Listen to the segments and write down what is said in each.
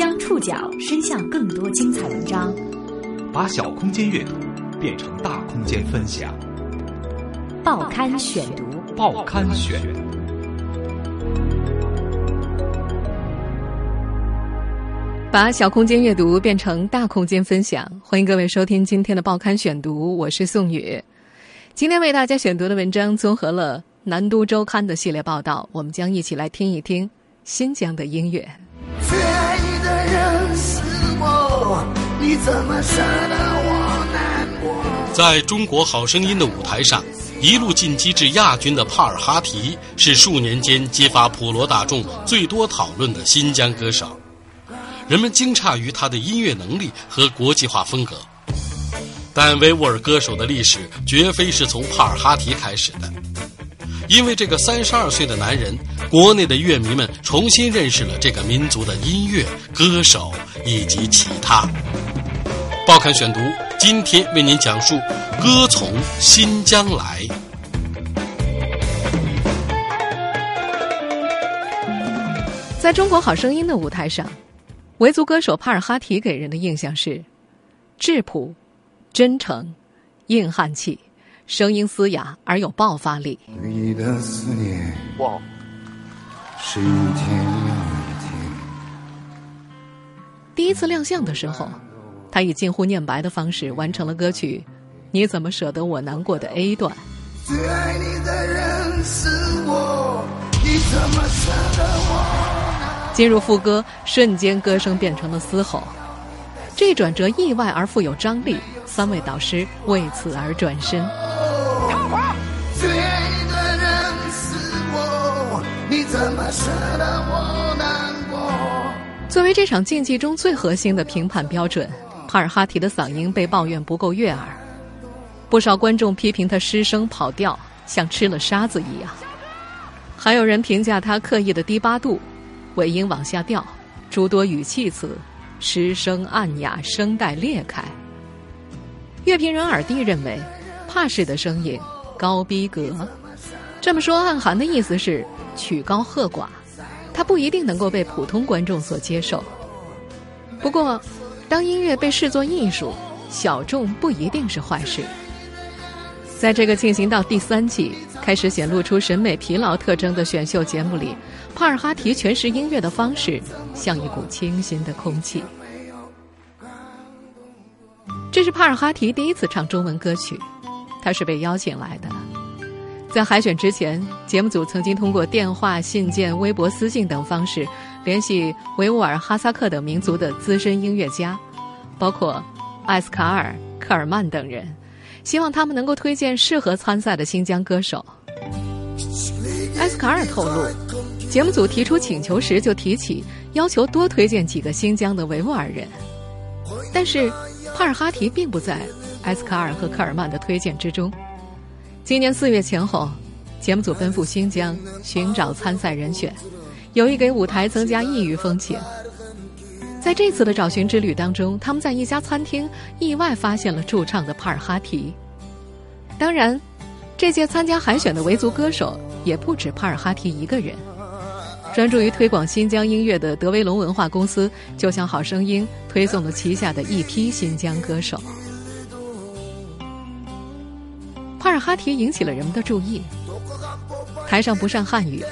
将触角伸向更多精彩文章，把小空间阅读变成大空间分享。报刊选读，报刊选。把小空间阅读变成大空间分享，欢迎各位收听今天的报刊选读，我是宋宇。今天为大家选读的文章综合了《南都周刊》的系列报道，我们将一起来听一听新疆的音乐。怎么舍得我难过？在中国好声音的舞台上，一路晋级至亚军的帕尔哈提是数年间激发普罗大众最多讨论的新疆歌手。人们惊诧于他的音乐能力和国际化风格，但维吾尔歌手的历史绝非是从帕尔哈提开始的。因为这个三十二岁的男人，国内的乐迷们重新认识了这个民族的音乐、歌手以及其他。报刊选读今天为您讲述《歌从新疆来》。在中国好声音的舞台上，维族歌手帕尔哈提给人的印象是质朴、真诚、硬汉气。声音嘶哑而有爆发力。哇！第一次亮相的时候，他以近乎念白的方式完成了歌曲《你怎么舍得我难过》的 A 段。最爱你的人是我，你怎么舍得我？进入副歌，瞬间歌声变成了嘶吼。这转折意外而富有张力，三位导师为此而转身。最爱你的人是我，你怎么舍得我难过？作为这场竞技中最核心的评判标准，帕尔哈提的嗓音被抱怨不够悦耳，不少观众批评他失声跑调，像吃了沙子一样。还有人评价他刻意的低八度，尾音往下掉，诸多语气词，失声暗哑，声带裂开。乐评人尔蒂认为，帕氏的声音。高逼格，这么说暗含的意思是曲高和寡，他不一定能够被普通观众所接受。不过，当音乐被视作艺术，小众不一定是坏事。在这个进行到第三季、开始显露出审美疲劳特征的选秀节目里，帕尔哈提诠释音乐的方式像一股清新的空气。这是帕尔哈提第一次唱中文歌曲。他是被邀请来的，在海选之前，节目组曾经通过电话、信件、微博私信等方式联系维吾尔、哈萨克等民族的资深音乐家，包括艾斯卡尔、科尔曼等人，希望他们能够推荐适合参赛的新疆歌手。艾斯卡尔透露，节目组提出请求时就提起要求多推荐几个新疆的维吾尔人，但是帕尔哈提并不在。艾斯卡尔和科尔曼的推荐之中，今年四月前后，节目组奔赴新疆寻找参赛人选，有意给舞台增加异域风情。在这次的找寻之旅当中，他们在一家餐厅意外发现了驻唱的帕尔哈提。当然，这届参加海选的维族歌手也不止帕尔哈提一个人。专注于推广新疆音乐的德威龙文化公司，就向《好声音》推送了旗下的一批新疆歌手。哈提引起了人们的注意。台上不善汉语，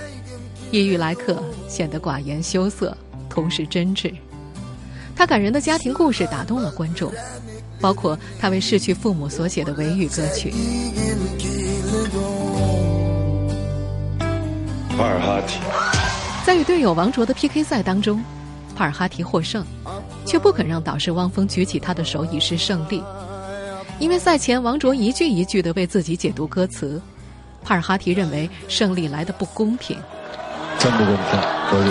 异域来客显得寡言羞涩，同时真挚。他感人的家庭故事打动了观众，包括他为逝去父母所写的维语歌曲。帕尔哈提在与队友王卓的 PK 赛当中，帕尔哈提获胜，却不肯让导师汪峰举起他的手以示胜利。因为赛前王卓一句一句的为自己解读歌词，帕尔哈提认为胜利来的不公平。真不公平，我觉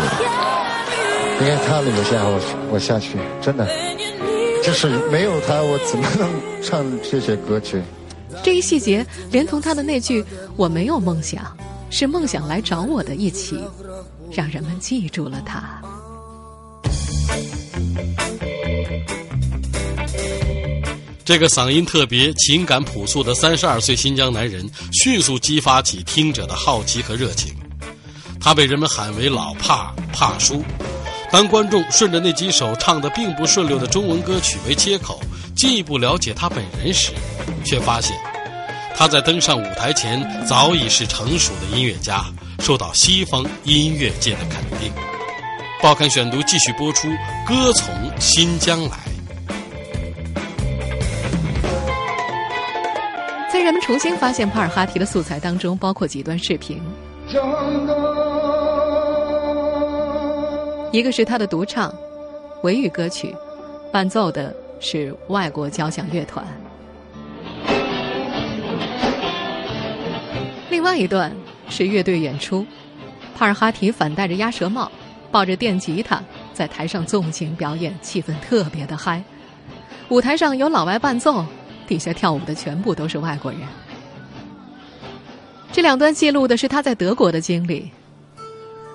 得，因为他没有下我我下去，真的，就是没有他，我怎么能唱这些歌曲？这一细节，连同他的那句“我没有梦想，是梦想来找我的”一起，让人们记住了他。这个嗓音特别、情感朴素的三十二岁新疆男人，迅速激发起听者的好奇和热情。他被人们喊为“老帕帕叔”，当观众顺着那几首唱得并不顺溜的中文歌曲为切口，进一步了解他本人时，却发现他在登上舞台前早已是成熟的音乐家，受到西方音乐界的肯定。报刊选读继续播出，《歌从新疆来》。人们重新发现帕尔哈提的素材当中，包括几段视频。一个是他的独唱，维语歌曲，伴奏的是外国交响乐团。另外一段是乐队演出，帕尔哈提反戴着鸭舌帽，抱着电吉他在台上纵情表演，气氛特别的嗨。舞台上有老外伴奏，底下跳舞的全部都是外国人。这两段记录的是他在德国的经历。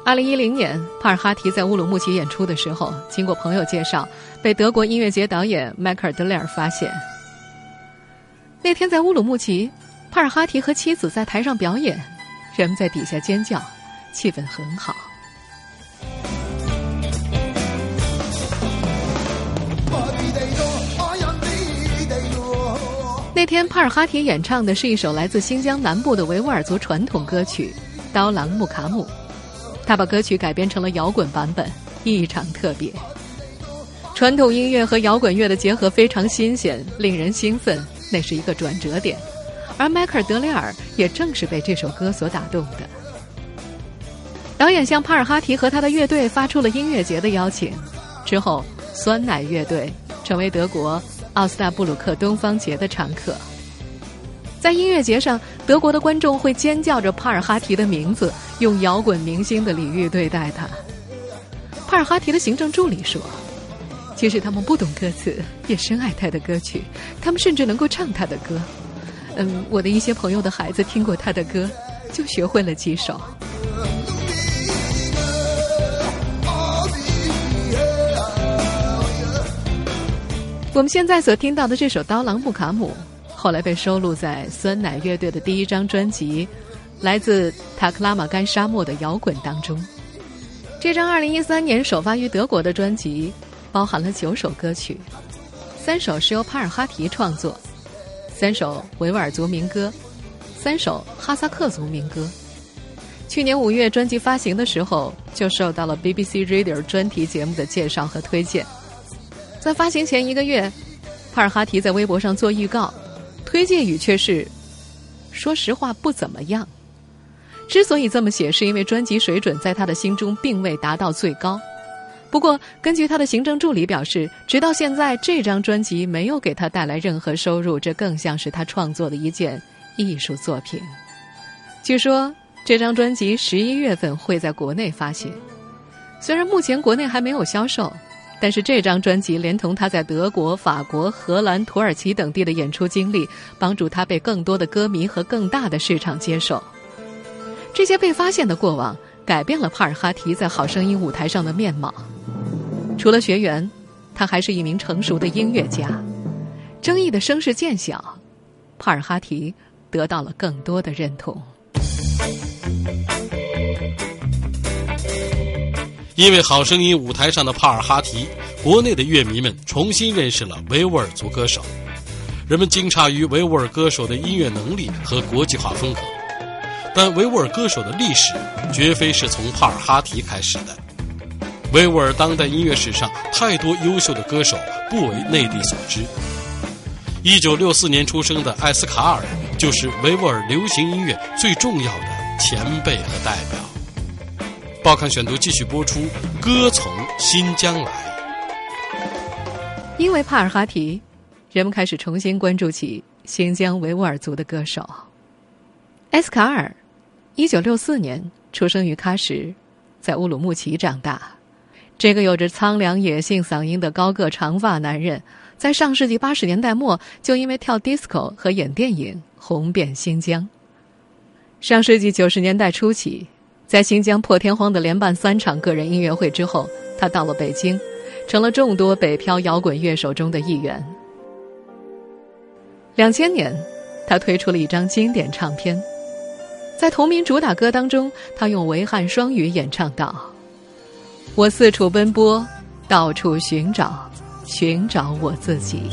二零一零年，帕尔哈提在乌鲁木齐演出的时候，经过朋友介绍，被德国音乐节导演迈克尔·德雷尔发现。那天在乌鲁木齐，帕尔哈提和妻子在台上表演，人们在底下尖叫，气氛很好。那天，帕尔哈提演唱的是一首来自新疆南部的维吾尔族传统歌曲《刀郎木卡姆》。他把歌曲改编成了摇滚版本，异常特别。传统音乐和摇滚乐的结合非常新鲜，令人兴奋，那是一个转折点。而迈克尔·德雷尔也正是被这首歌所打动的。导演向帕尔哈提和他的乐队发出了音乐节的邀请，之后酸奶乐队成为德国奥斯大布鲁克东方节的常客。在音乐节上，德国的观众会尖叫着帕尔哈提的名字，用摇滚明星的礼遇对待他。帕尔哈提的行政助理说：“其实他们不懂歌词，也深爱他的歌曲，他们甚至能够唱他的歌。嗯，我的一些朋友的孩子听过他的歌，就学会了几首。”我们现在所听到的这首《刀郎木卡姆》。后来被收录在酸奶乐队的第一张专辑《来自塔克拉玛干沙漠的摇滚》当中。这张2013年首发于德国的专辑包含了九首歌曲，三首是由帕尔哈提创作，三首维吾尔族民歌，三首哈萨克族民歌。去年五月专辑发行的时候，就受到了 BBC Radio 专题节目的介绍和推荐。在发行前一个月，帕尔哈提在微博上做预告。推荐语却是：“说实话不怎么样。”之所以这么写，是因为专辑水准在他的心中并未达到最高。不过，根据他的行政助理表示，直到现在这张专辑没有给他带来任何收入，这更像是他创作的一件艺术作品。据说这张专辑十一月份会在国内发行，虽然目前国内还没有销售。但是这张专辑连同他在德国、法国、荷兰、土耳其等地的演出经历，帮助他被更多的歌迷和更大的市场接受。这些被发现的过往，改变了帕尔哈提在《好声音》舞台上的面貌。除了学员，他还是一名成熟的音乐家。争议的声势渐小，帕尔哈提得到了更多的认同。因为《好声音》舞台上的帕尔哈提，国内的乐迷们重新认识了维吾尔族歌手。人们惊诧于维吾尔歌手的音乐能力和国际化风格，但维吾尔歌手的历史绝非是从帕尔哈提开始的。维吾尔当代音乐史上太多优秀的歌手不为内地所知。一九六四年出生的艾斯卡尔就是维吾尔流行音乐最重要的前辈和代表。报刊选读继续播出，《歌从新疆来》。因为帕尔哈提，人们开始重新关注起新疆维吾尔族的歌手。埃斯卡尔，一九六四年出生于喀什，在乌鲁木齐长大。这个有着苍凉野性嗓音的高个长发男人，在上世纪八十年代末就因为跳 disco 和演电影红遍新疆。上世纪九十年代初期。在新疆破天荒的连办三场个人音乐会之后，他到了北京，成了众多北漂摇滚乐手中的一员。两千年，他推出了一张经典唱片，在同名主打歌当中，他用维汉双语演唱道：“我四处奔波，到处寻找，寻找我自己。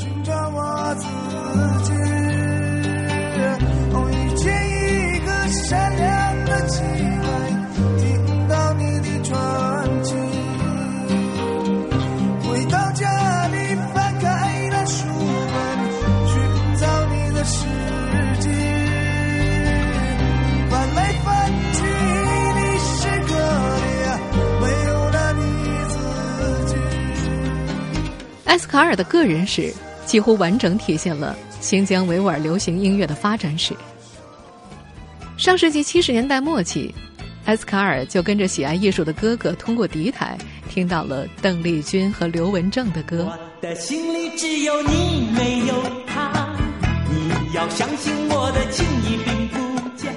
埃斯卡尔的个人史几乎完整体现了新疆维吾尔流行音乐的发展史。上世纪七十年代末期，艾斯卡尔就跟着喜爱艺术的哥哥，通过敌台听到了邓丽君和刘文正的歌。我的心里只有你，没有他。你要相信我的情谊并不假。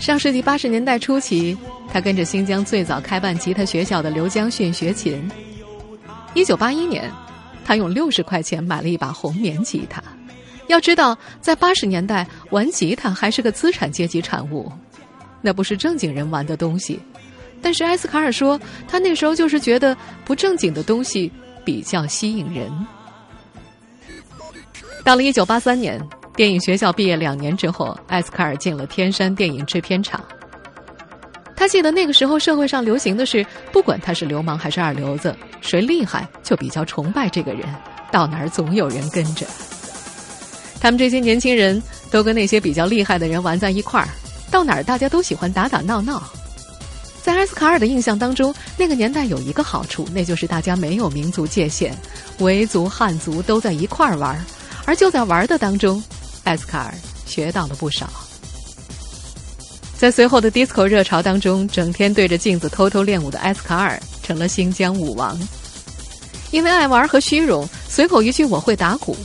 上世纪八十年代初期，他跟着新疆最早开办吉他学校的刘江逊学琴。一九八一年。他用六十块钱买了一把红棉吉他。要知道，在八十年代玩吉他还是个资产阶级产物，那不是正经人玩的东西。但是埃斯卡尔说，他那时候就是觉得不正经的东西比较吸引人。到了一九八三年，电影学校毕业两年之后，埃斯卡尔进了天山电影制片厂。他记得那个时候社会上流行的是，不管他是流氓还是二流子，谁厉害就比较崇拜这个人，到哪儿总有人跟着。他们这些年轻人都跟那些比较厉害的人玩在一块儿，到哪儿大家都喜欢打打闹闹。在埃斯卡尔的印象当中，那个年代有一个好处，那就是大家没有民族界限，维族、汉族都在一块儿玩，而就在玩的当中，埃斯卡尔学到了不少。在随后的 disco 热潮当中，整天对着镜子偷偷练舞的埃斯卡尔成了新疆舞王。因为爱玩和虚荣，随口一句“我会打鼓”。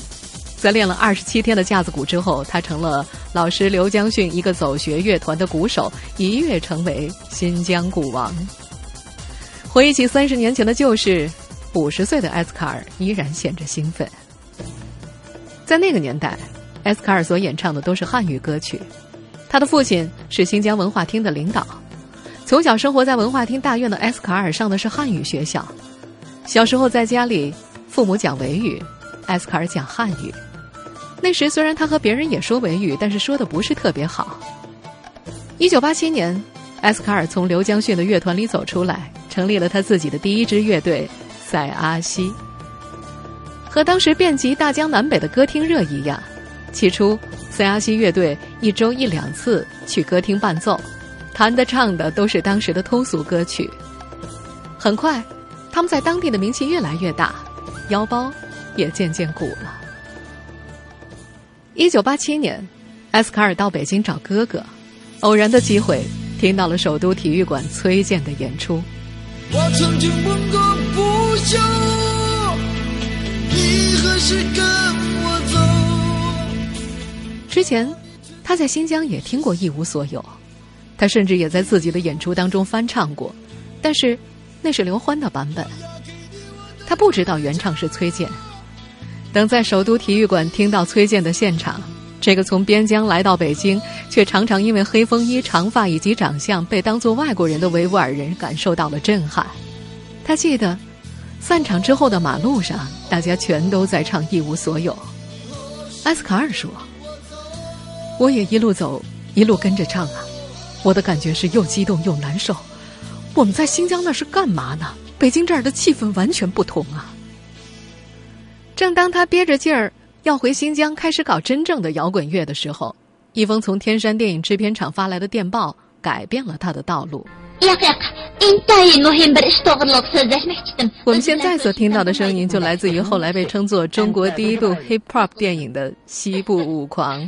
在练了二十七天的架子鼓之后，他成了老师刘江逊一个走学乐团的鼓手，一跃成为新疆鼓王。回忆起三十年前的旧事，五十岁的埃斯卡尔依然显着兴奋。在那个年代，埃斯卡尔所演唱的都是汉语歌曲。他的父亲是新疆文化厅的领导，从小生活在文化厅大院的埃斯卡尔上的是汉语学校。小时候在家里，父母讲维语，埃斯卡尔讲汉语。那时虽然他和别人也说维语，但是说的不是特别好。一九八七年，埃斯卡尔从刘江逊的乐团里走出来，成立了他自己的第一支乐队塞阿西。和当时遍及大江南北的歌厅热一样，起初。塞阿西乐队一周一两次去歌厅伴奏，弹的唱的都是当时的通俗歌曲。很快，他们在当地的名气越来越大，腰包也渐渐鼓了。一九八七年，埃斯卡尔到北京找哥哥，偶然的机会听到了首都体育馆崔健的演出。我曾经问过不休，你何时跟我走？之前，他在新疆也听过《一无所有》，他甚至也在自己的演出当中翻唱过，但是那是刘欢的版本。他不知道原唱是崔健。等在首都体育馆听到崔健的现场，这个从边疆来到北京，却常常因为黑风衣、长发以及长相被当作外国人的维吾尔人，感受到了震撼。他记得，散场之后的马路上，大家全都在唱《一无所有》。埃斯卡尔说。我也一路走，一路跟着唱啊！我的感觉是又激动又难受。我们在新疆那是干嘛呢？北京这儿的气氛完全不同啊！正当他憋着劲儿要回新疆开始搞真正的摇滚乐的时候，一封从天山电影制片厂发来的电报改变了他的道路。我们现在所听到的声音，就来自于后来被称作中国第一部 hip hop 电影的《西部舞狂》。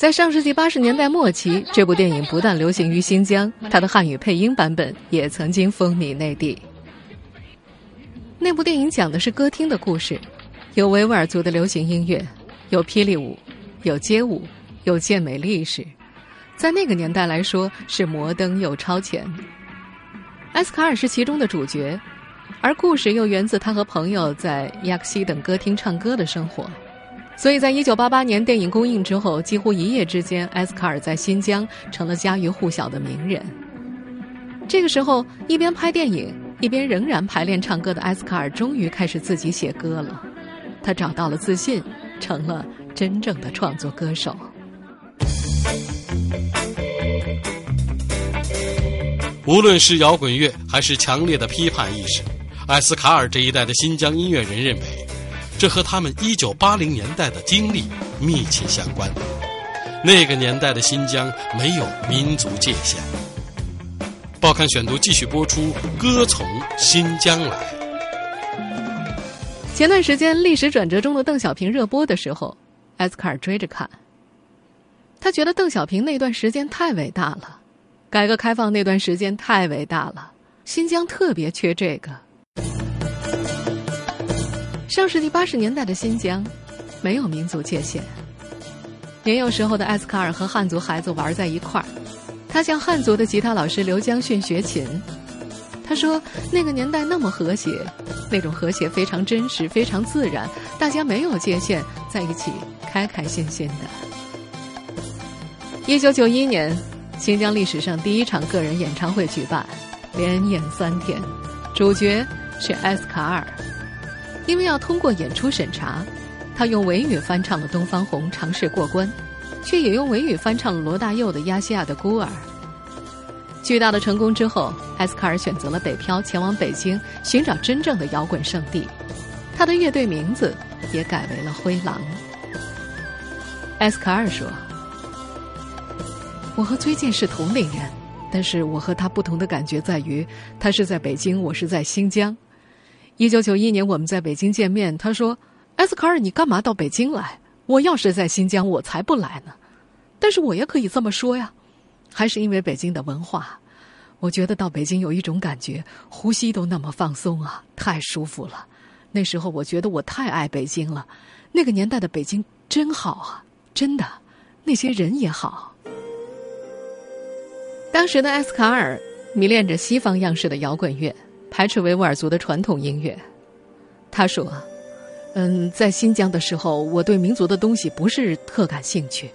在上世纪八十年代末期，这部电影不但流行于新疆，它的汉语配音版本也曾经风靡内地。那部电影讲的是歌厅的故事，有维吾尔族的流行音乐，有霹雳舞，有街舞，有健美历史，在那个年代来说是摩登又超前。埃斯卡尔是其中的主角，而故事又源自他和朋友在亚克西等歌厅唱歌的生活。所以在一九八八年电影公映之后，几乎一夜之间，埃斯卡尔在新疆成了家喻户晓的名人。这个时候，一边拍电影，一边仍然排练唱歌的埃斯卡尔，终于开始自己写歌了。他找到了自信，成了真正的创作歌手。无论是摇滚乐，还是强烈的批判意识，埃斯卡尔这一代的新疆音乐人认为，这和他们一九八零年代的经历密切相关。那个年代的新疆没有民族界限。报刊选读继续播出，歌从新疆来。前段时间历史转折中的邓小平热播的时候，埃斯卡尔追着看。他觉得邓小平那段时间太伟大了，改革开放那段时间太伟大了，新疆特别缺这个。上世纪八十年代的新疆，没有民族界限。年幼时候的艾斯卡尔和汉族孩子玩在一块儿。他向汉族的吉他老师刘江训学琴。他说：“那个年代那么和谐，那种和谐非常真实，非常自然，大家没有界限，在一起开开心心的。”一九九一年，新疆历史上第一场个人演唱会举办，连演三天，主角是艾斯卡尔。因为要通过演出审查，他用维语翻唱了《东方红》，尝试过关。却也用维语翻唱了罗大佑的《亚细亚的孤儿》。巨大的成功之后，埃斯卡尔选择了北漂，前往北京寻找真正的摇滚圣地。他的乐队名字也改为了灰狼。埃斯卡尔说：“我和崔健是同龄人，但是我和他不同的感觉在于，他是在北京，我是在新疆。一九九一年我们在北京见面，他说：‘埃斯卡尔，你干嘛到北京来？’”我要是在新疆，我才不来呢。但是我也可以这么说呀，还是因为北京的文化，我觉得到北京有一种感觉，呼吸都那么放松啊，太舒服了。那时候我觉得我太爱北京了，那个年代的北京真好啊，真的，那些人也好。当时的埃斯卡尔迷恋着西方样式的摇滚乐，排斥维吾尔族的传统音乐。他说。嗯，在新疆的时候，我对民族的东西不是特感兴趣。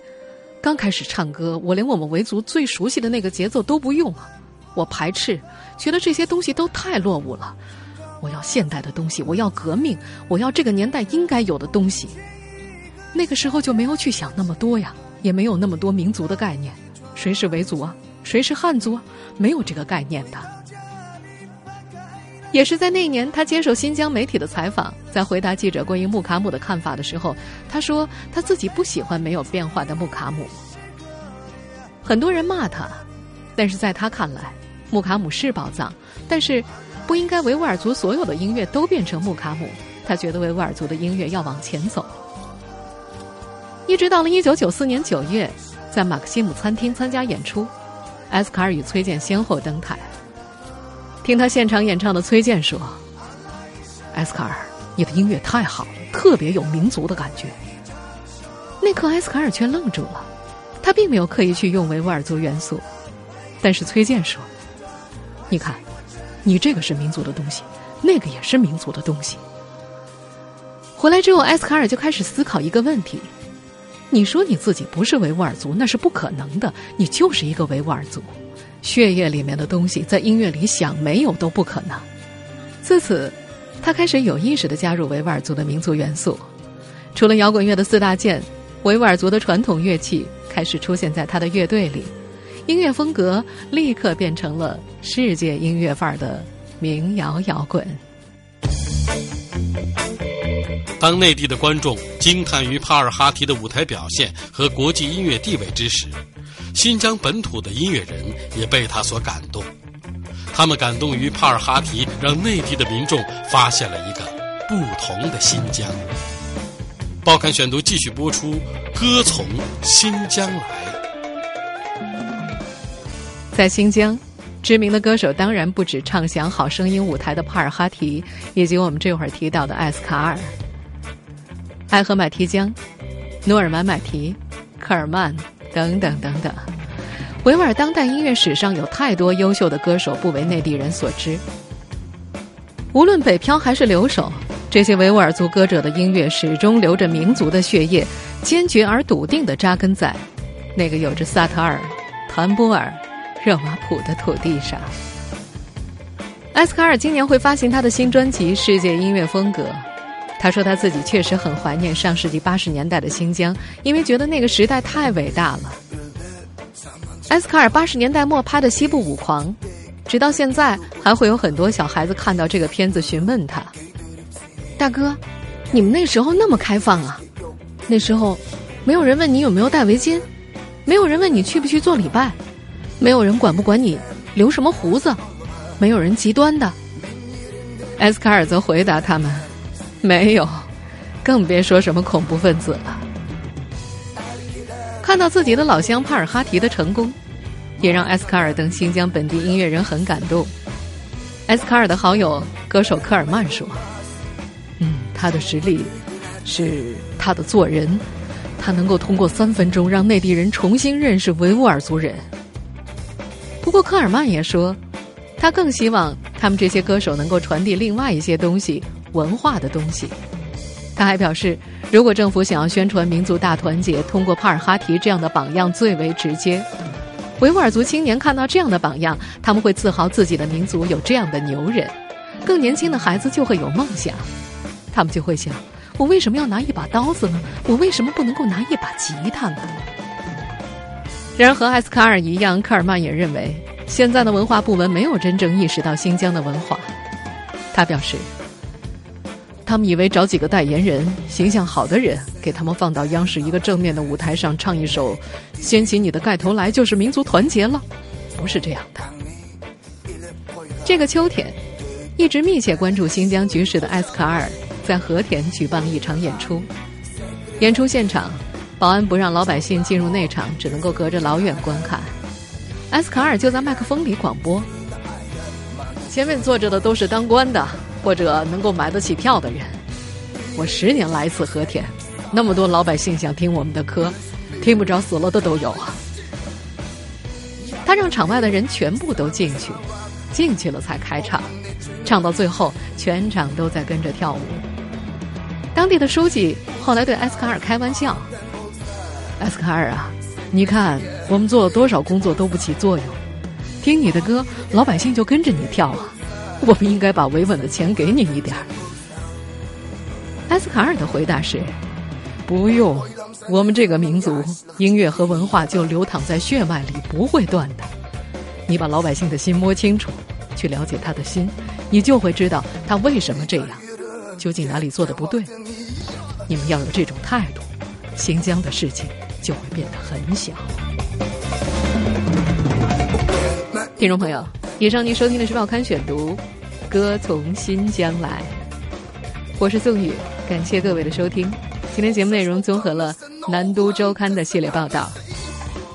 刚开始唱歌，我连我们维族最熟悉的那个节奏都不用啊，我排斥，觉得这些东西都太落伍了。我要现代的东西，我要革命，我要这个年代应该有的东西。那个时候就没有去想那么多呀，也没有那么多民族的概念，谁是维族啊，谁是汉族啊，没有这个概念的。也是在那年，他接受新疆媒体的采访，在回答记者关于穆卡姆的看法的时候，他说他自己不喜欢没有变化的穆卡姆。很多人骂他，但是在他看来，穆卡姆是宝藏，但是不应该维吾尔族所有的音乐都变成穆卡姆。他觉得维吾尔族的音乐要往前走。一直到了一九九四年九月，在马克西姆餐厅参加演出，埃斯卡尔与崔健先后登台。听他现场演唱的崔健说：“埃斯卡尔，你的音乐太好了，特别有民族的感觉。”那刻，埃斯卡尔却愣住了。他并没有刻意去用维吾尔族元素，但是崔健说：“你看，你这个是民族的东西，那个也是民族的东西。”回来之后，埃斯卡尔就开始思考一个问题：“你说你自己不是维吾尔族，那是不可能的，你就是一个维吾尔族。”血液里面的东西，在音乐里想没有都不可能。自此，他开始有意识的加入维吾尔族的民族元素。除了摇滚乐的四大件，维吾尔族的传统乐器开始出现在他的乐队里，音乐风格立刻变成了世界音乐范儿的民谣摇滚。当内地的观众惊叹于帕尔哈提的舞台表现和国际音乐地位之时，新疆本土的音乐人也被他所感动，他们感动于帕尔哈提让内地的民众发现了一个不同的新疆。报刊选读继续播出，歌从新疆来。在新疆，知名的歌手当然不止唱响《好声音》舞台的帕尔哈提，以及我们这会儿提到的艾斯卡尔、艾赫买提江、努尔满买提、科尔曼。等等等等，维吾尔当代音乐史上有太多优秀的歌手不为内地人所知。无论北漂还是留守，这些维吾尔族歌者的音乐始终流着民族的血液，坚决而笃定地扎根在那个有着萨特尔、谭波尔、热瓦普的土地上。埃斯卡尔今年会发行他的新专辑《世界音乐风格》。他说他自己确实很怀念上世纪八十年代的新疆，因为觉得那个时代太伟大了。埃斯卡尔八十年代末拍的《西部舞狂》，直到现在还会有很多小孩子看到这个片子询问他：“大哥，你们那时候那么开放啊？那时候没有人问你有没有戴围巾，没有人问你去不去做礼拜，没有人管不管你留什么胡子。”没有人极端的，埃斯卡尔则回答他们：“没有，更别说什么恐怖分子了。”看到自己的老乡帕尔哈提的成功，也让埃斯卡尔等新疆本地音乐人很感动。埃斯卡尔的好友歌手科尔曼说：“嗯，他的实力是他的做人，他能够通过三分钟让内地人重新认识维吾尔族人。”不过科尔曼也说。他更希望他们这些歌手能够传递另外一些东西，文化的东西。他还表示，如果政府想要宣传民族大团结，通过帕尔哈提这样的榜样最为直接。维吾尔族青年看到这样的榜样，他们会自豪自己的民族有这样的牛人。更年轻的孩子就会有梦想，他们就会想：我为什么要拿一把刀子呢？我为什么不能够拿一把吉他呢？然而，和艾斯卡尔一样，科尔曼也认为。现在的文化部门没有真正意识到新疆的文化，他表示，他们以为找几个代言人、形象好的人，给他们放到央视一个正面的舞台上唱一首《掀起你的盖头来》，就是民族团结了，不是这样的。这个秋天，一直密切关注新疆局势的艾斯卡尔，在和田举办了一场演出，演出现场，保安不让老百姓进入内场，只能够隔着老远观看。艾斯卡尔就在麦克风里广播：“前面坐着的都是当官的，或者能够买得起票的人。我十年来一次和田，那么多老百姓想听我们的歌，听不着死了的都有啊。”他让场外的人全部都进去，进去了才开唱，唱到最后，全场都在跟着跳舞。当地的书记后来对埃斯卡尔开玩笑：“埃斯卡尔啊。”你看，我们做了多少工作都不起作用，听你的歌，老百姓就跟着你跳啊！我们应该把维稳的钱给你一点儿。埃斯卡尔的回答是：不用，我们这个民族音乐和文化就流淌在血脉里，不会断的。你把老百姓的心摸清楚，去了解他的心，你就会知道他为什么这样，究竟哪里做的不对。你们要有这种态度，新疆的事情。就会变得很小。听众朋友，以上您收听的是《报刊选读》，歌从新疆来，我是宋宇，感谢各位的收听。今天节目内容综合了《南都周刊》的系列报道，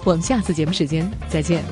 我们下次节目时间再见。